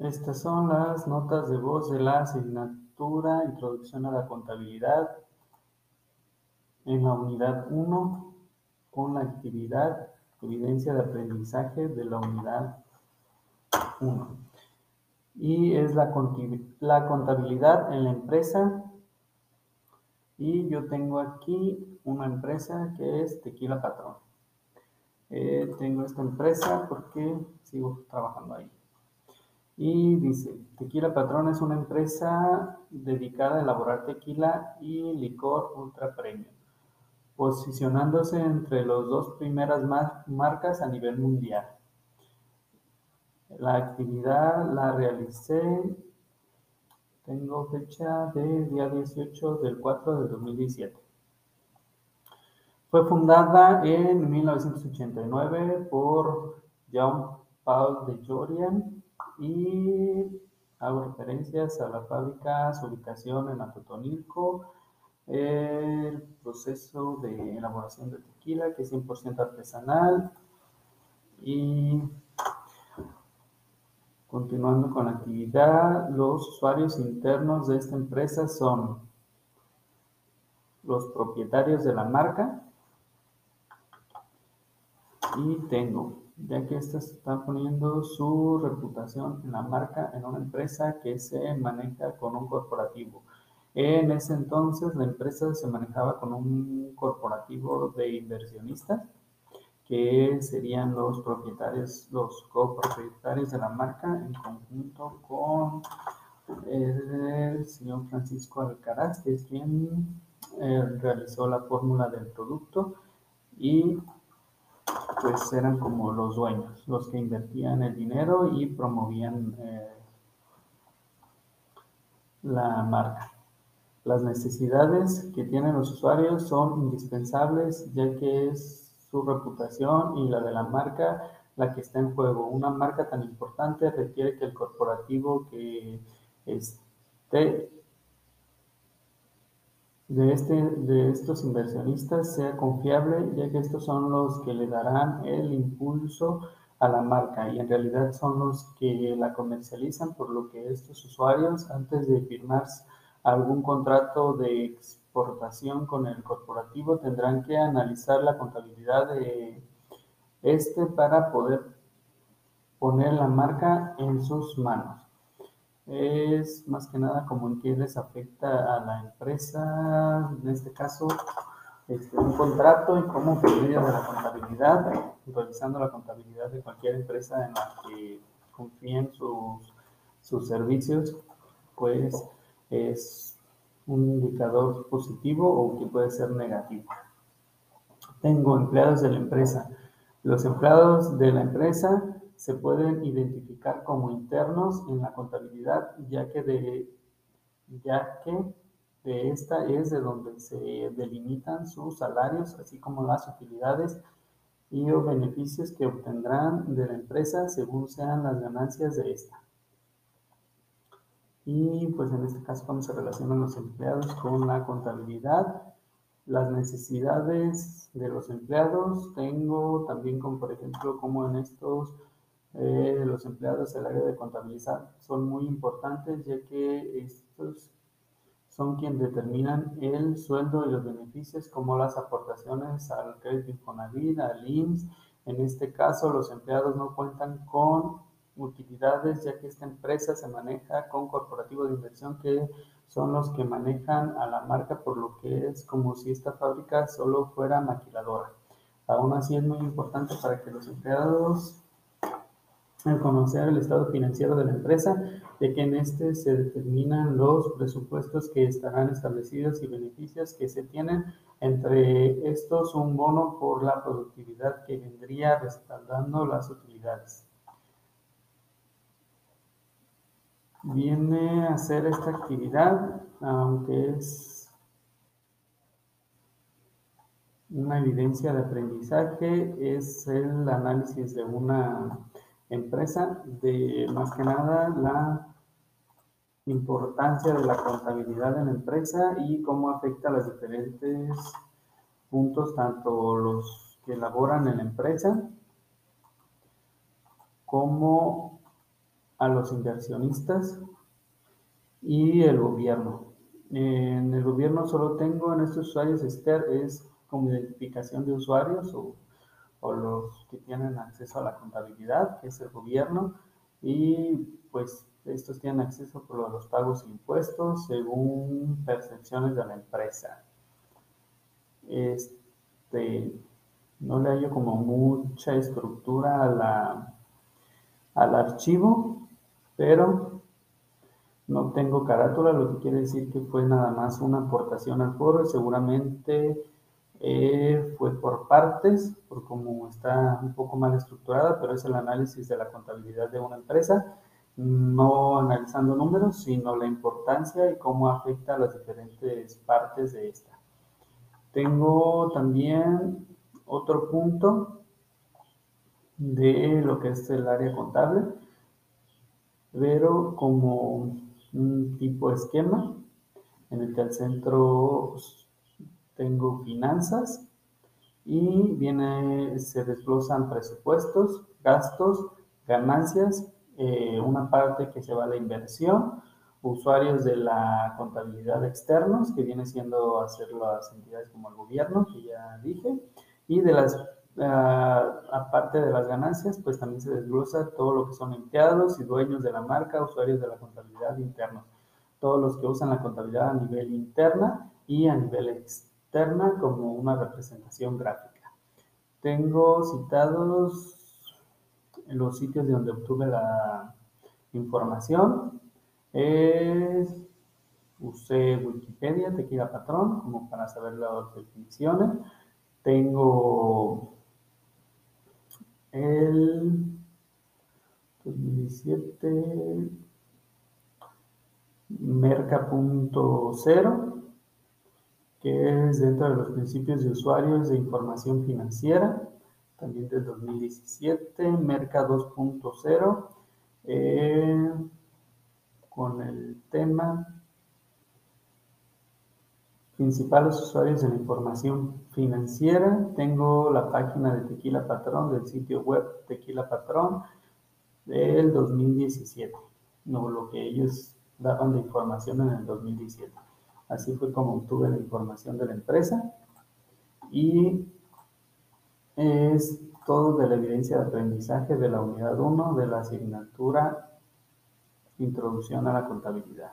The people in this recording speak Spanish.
Estas son las notas de voz de la asignatura Introducción a la Contabilidad en la unidad 1 con la actividad Evidencia de aprendizaje de la unidad 1. Y es la contabilidad en la empresa. Y yo tengo aquí una empresa que es Tequila Patrón. Eh, tengo esta empresa porque sigo trabajando ahí. Y dice, Tequila Patrón es una empresa dedicada a elaborar tequila y licor ultra premium, posicionándose entre las dos primeras marcas a nivel mundial. La actividad la realicé, tengo fecha de día 18 del 4 de 2017. Fue fundada en 1989 por Jean-Paul de Jorian y hago referencias a la fábrica, su ubicación en Atotonilco, el proceso de elaboración de tequila que es 100% artesanal y continuando con la actividad, los usuarios internos de esta empresa son los propietarios de la marca y tengo ya que estas están poniendo su reputación en la marca en una empresa que se maneja con un corporativo. En ese entonces la empresa se manejaba con un corporativo de inversionistas que serían los propietarios, los copropietarios de la marca en conjunto con el señor Francisco Alcaraz, que es quien eh, realizó la fórmula del producto y pues eran como los dueños, los que invertían el dinero y promovían eh, la marca. Las necesidades que tienen los usuarios son indispensables ya que es su reputación y la de la marca la que está en juego. Una marca tan importante requiere que el corporativo que esté de, este, de estos inversionistas sea confiable, ya que estos son los que le darán el impulso a la marca y en realidad son los que la comercializan, por lo que estos usuarios, antes de firmar algún contrato de exportación con el corporativo, tendrán que analizar la contabilidad de este para poder poner la marca en sus manos es más que nada como en qué les afecta a la empresa, en este caso, este, un contrato y cómo por medio de la contabilidad, realizando la contabilidad de cualquier empresa en la que confíen sus, sus servicios, pues es un indicador positivo o que puede ser negativo. Tengo empleados de la empresa. Los empleados de la empresa se pueden identificar como internos en la contabilidad, ya que de, ya que de esta es de donde se delimitan sus salarios, así como las utilidades y o beneficios que obtendrán de la empresa según sean las ganancias de esta. Y pues en este caso, cómo se relacionan los empleados con la contabilidad, las necesidades de los empleados, tengo también como por ejemplo, como en estos eh, los empleados del área de contabilidad son muy importantes ya que estos son quienes determinan el sueldo y los beneficios como las aportaciones al crédito Infonavit, al IMSS. En este caso, los empleados no cuentan con utilidades ya que esta empresa se maneja con corporativos de inversión que son los que manejan a la marca por lo que es como si esta fábrica solo fuera maquiladora. Aún así es muy importante para que los empleados al conocer el estado financiero de la empresa, de que en este se determinan los presupuestos que estarán establecidos y beneficios que se tienen. Entre estos, un bono por la productividad que vendría respaldando las utilidades. Viene a hacer esta actividad, aunque es una evidencia de aprendizaje, es el análisis de una empresa, de más que nada la importancia de la contabilidad en la empresa y cómo afecta a los diferentes puntos, tanto los que elaboran en la empresa como a los inversionistas y el gobierno. En el gobierno solo tengo en estos usuarios Esther es como identificación de usuarios o, o los que tienen acceso a la contabilidad, que es el gobierno, y pues estos tienen acceso por los pagos e impuestos según percepciones de la empresa. Este, no le hallo como mucha estructura a la, al archivo, pero no tengo carátula, lo que quiere decir que fue nada más una aportación al foro y seguramente eh, fue por partes, por cómo está un poco mal estructurada, pero es el análisis de la contabilidad de una empresa no analizando números, sino la importancia y cómo afecta a las diferentes partes de esta. Tengo también otro punto de lo que es el área contable, pero como un tipo de esquema en el que al centro finanzas y viene, se desglosan presupuestos, gastos, ganancias eh, una parte que se va a la inversión, usuarios de la contabilidad externos, que viene siendo hacer las entidades como el gobierno, que ya dije, y de las, uh, aparte de las ganancias, pues también se desglosa todo lo que son empleados y dueños de la marca, usuarios de la contabilidad internos, todos los que usan la contabilidad a nivel interna y a nivel externa como una representación gráfica. Tengo citados los sitios de donde obtuve la información. Es, usé Wikipedia, Tequila Patrón, como para saber las definiciones. Tengo el 2017 Merca.0, que es dentro de los principios de usuarios de información financiera también del 2017, Merca 2.0, eh, con el tema principales usuarios de la información financiera. Tengo la página de Tequila Patrón del sitio web Tequila Patrón del 2017, no lo que ellos daban de información en el 2017. Así fue como obtuve la información de la empresa y es todo de la evidencia de aprendizaje de la unidad 1 de la asignatura Introducción a la contabilidad.